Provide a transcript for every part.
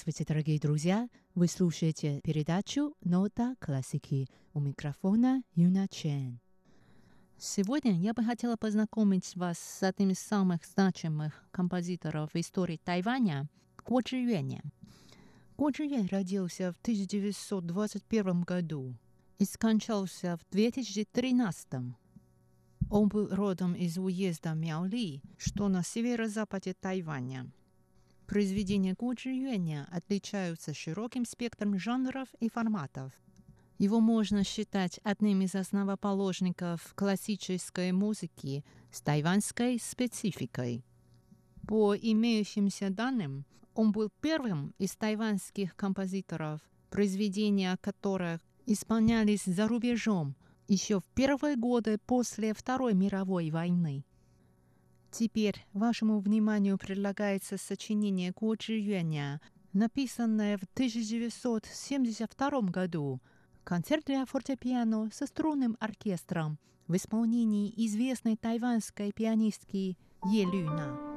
Здравствуйте, дорогие друзья! Вы слушаете передачу «Нота классики». У микрофона Юна Чен. Сегодня я бы хотела познакомить вас с одним из самых значимых композиторов в истории Тайваня – Го Чжиюэня. Го Чжиюэн родился в 1921 году и скончался в 2013. Он был родом из уезда Мяоли, что на северо-западе Тайваня. Произведения Го Чжиюэня отличаются широким спектром жанров и форматов. Его можно считать одним из основоположников классической музыки с тайваньской спецификой. По имеющимся данным, он был первым из тайваньских композиторов, произведения которых исполнялись за рубежом еще в первые годы после Второй мировой войны. Теперь вашему вниманию предлагается сочинение Го Чжиюэня, написанное в 1972 году, концерт для фортепиано со струнным оркестром в исполнении известной тайваньской пианистки Е Люна.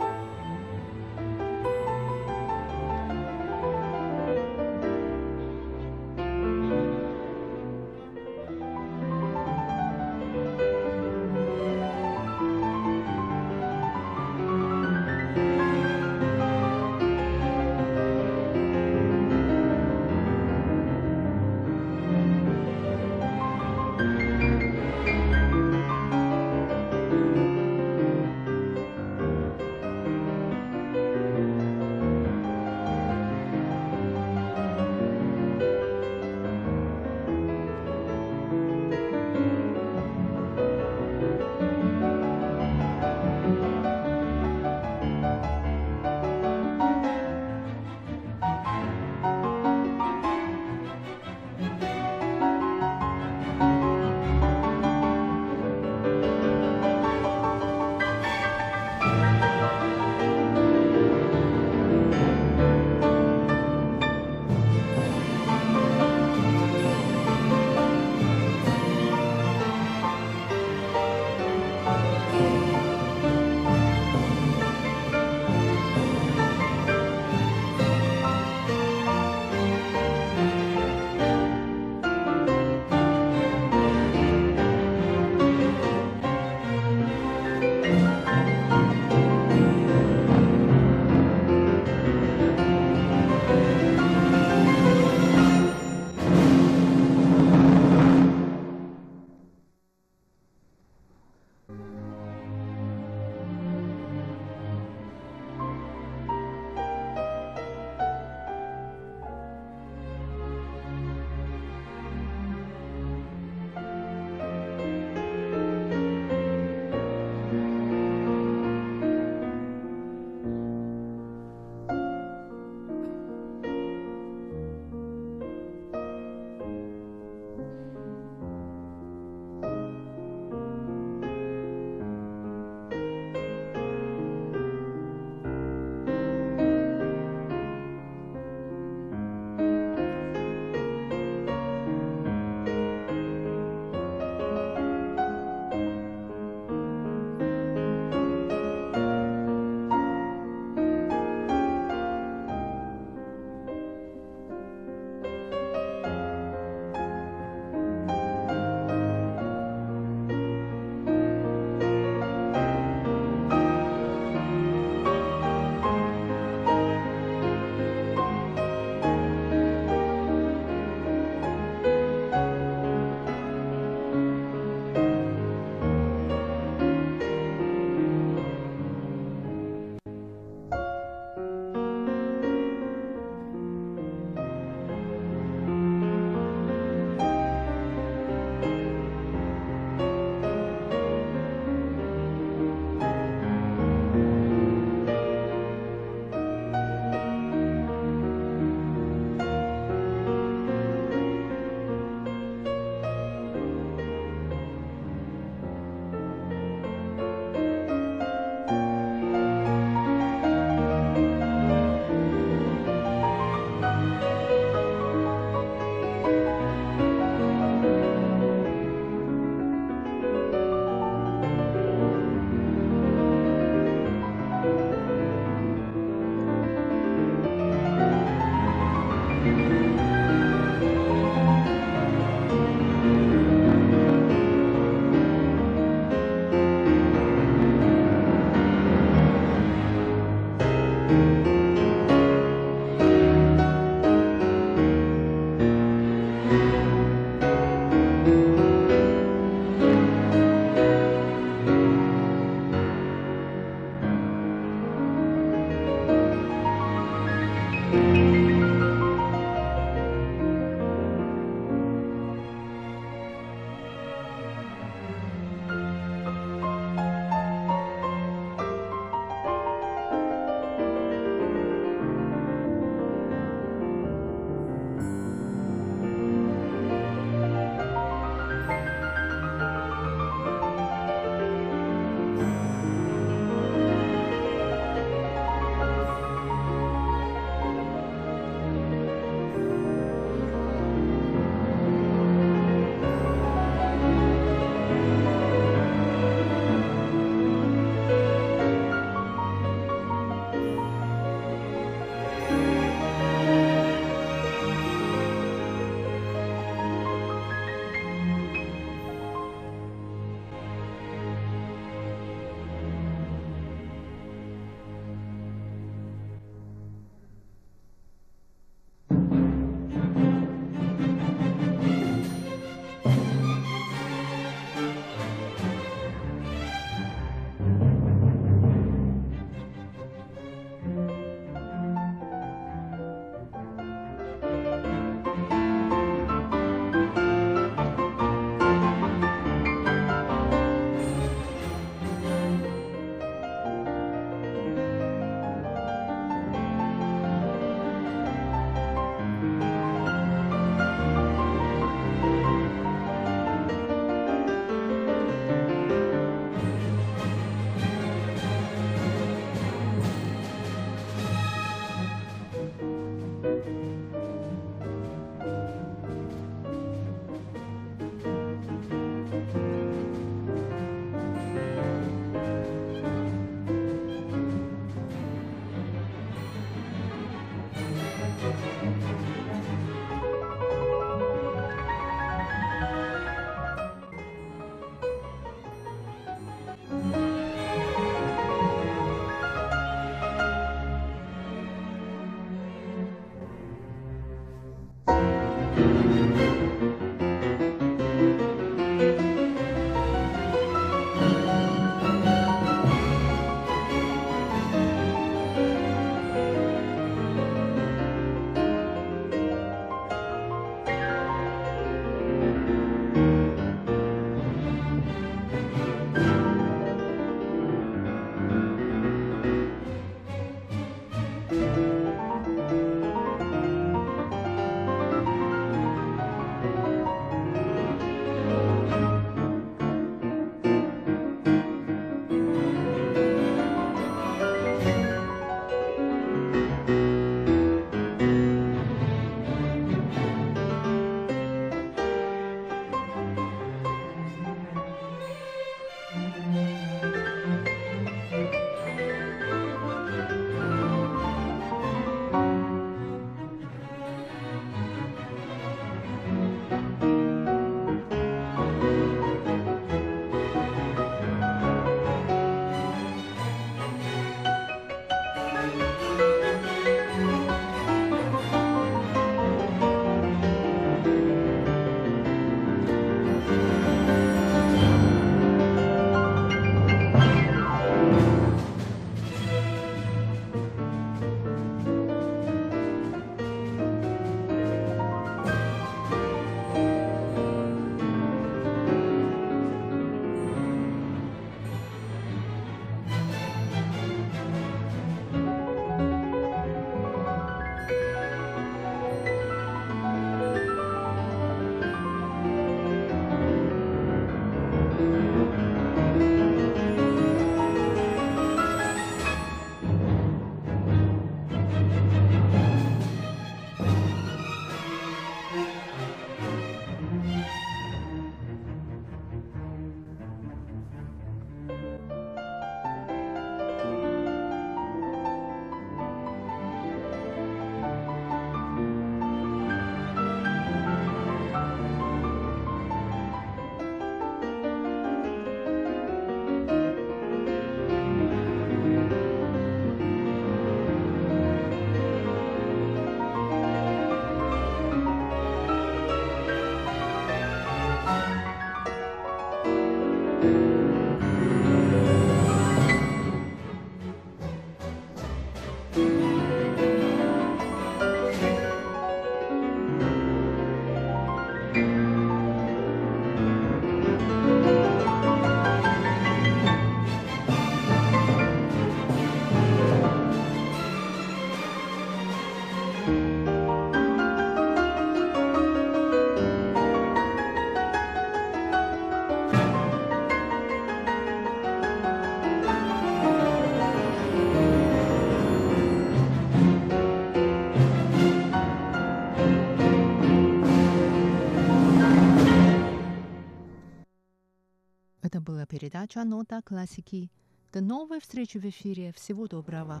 передача «Нота классики». До новой встречи в эфире. Всего доброго.